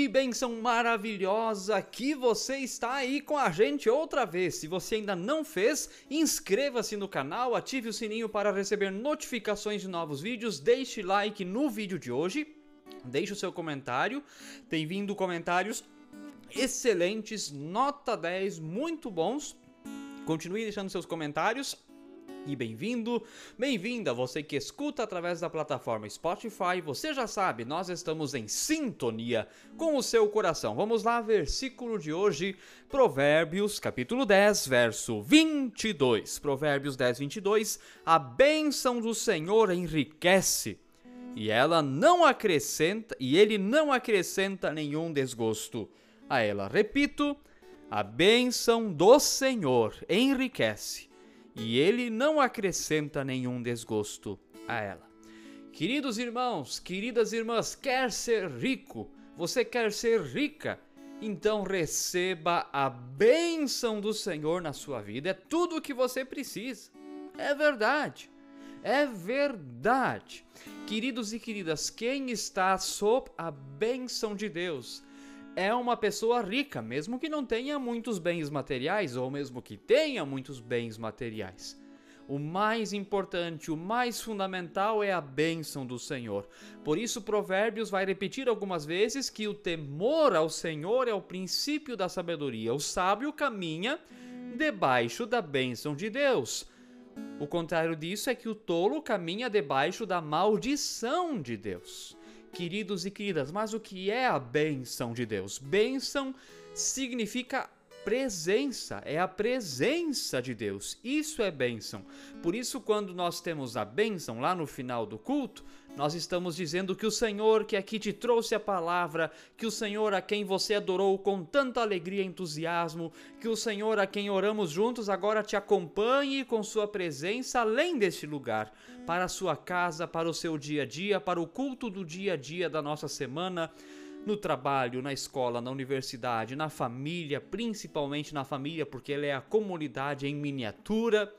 Que benção maravilhosa que você está aí com a gente outra vez. Se você ainda não fez, inscreva-se no canal, ative o sininho para receber notificações de novos vídeos, deixe like no vídeo de hoje, deixe o seu comentário. Tem vindo comentários excelentes, nota 10, muito bons. Continue deixando seus comentários. E bem-vindo, bem-vinda você que escuta através da plataforma Spotify. Você já sabe, nós estamos em sintonia com o seu coração. Vamos lá, versículo de hoje, Provérbios, capítulo 10, verso 22. Provérbios 10, 22. A bênção do Senhor enriquece, e ela não acrescenta, e ele não acrescenta nenhum desgosto a ela. Repito, a bênção do Senhor enriquece e ele não acrescenta nenhum desgosto a ela. Queridos irmãos, queridas irmãs, quer ser rico? Você quer ser rica? Então receba a bênção do Senhor na sua vida. É tudo o que você precisa. É verdade. É verdade. Queridos e queridas, quem está sob a bênção de Deus é uma pessoa rica, mesmo que não tenha muitos bens materiais ou mesmo que tenha muitos bens materiais. O mais importante, o mais fundamental é a bênção do Senhor. Por isso, Provérbios vai repetir algumas vezes que o temor ao Senhor é o princípio da sabedoria. O sábio caminha debaixo da bênção de Deus. O contrário disso é que o tolo caminha debaixo da maldição de Deus queridos e queridas, mas o que é a benção de Deus? Bênção significa presença, é a presença de Deus. Isso é bênção. Por isso, quando nós temos a bênção lá no final do culto, nós estamos dizendo que o Senhor que aqui te trouxe a palavra, que o Senhor a quem você adorou com tanta alegria e entusiasmo, que o Senhor a quem oramos juntos agora te acompanhe com sua presença além deste lugar, para a sua casa, para o seu dia a dia, para o culto do dia a dia da nossa semana no trabalho, na escola, na universidade, na família, principalmente na família, porque ela é a comunidade em miniatura.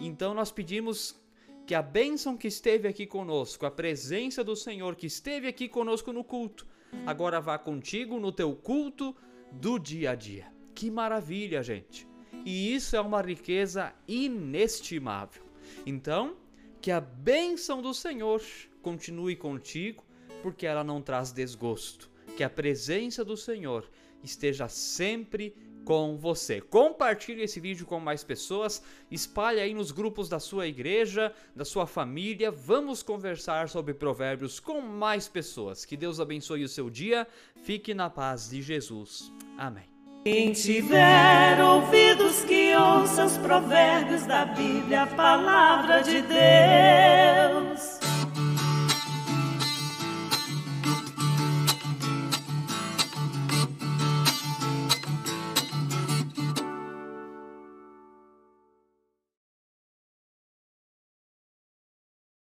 Então nós pedimos que a bênção que esteve aqui conosco, a presença do Senhor que esteve aqui conosco no culto, agora vá contigo no teu culto do dia a dia. Que maravilha, gente! E isso é uma riqueza inestimável. Então, que a bênção do Senhor continue contigo, porque ela não traz desgosto. Que a presença do Senhor esteja sempre com você. Compartilhe esse vídeo com mais pessoas, espalhe aí nos grupos da sua igreja, da sua família. Vamos conversar sobre provérbios com mais pessoas. Que Deus abençoe o seu dia. Fique na paz de Jesus. Amém. Quem tiver ouvidos que ouça os provérbios da Bíblia, a palavra de Deus.